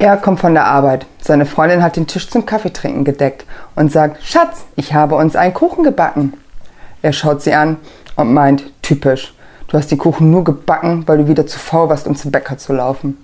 Er kommt von der Arbeit. Seine Freundin hat den Tisch zum Kaffeetrinken gedeckt und sagt, Schatz, ich habe uns einen Kuchen gebacken. Er schaut sie an und meint, typisch, du hast die Kuchen nur gebacken, weil du wieder zu faul warst, um zum Bäcker zu laufen.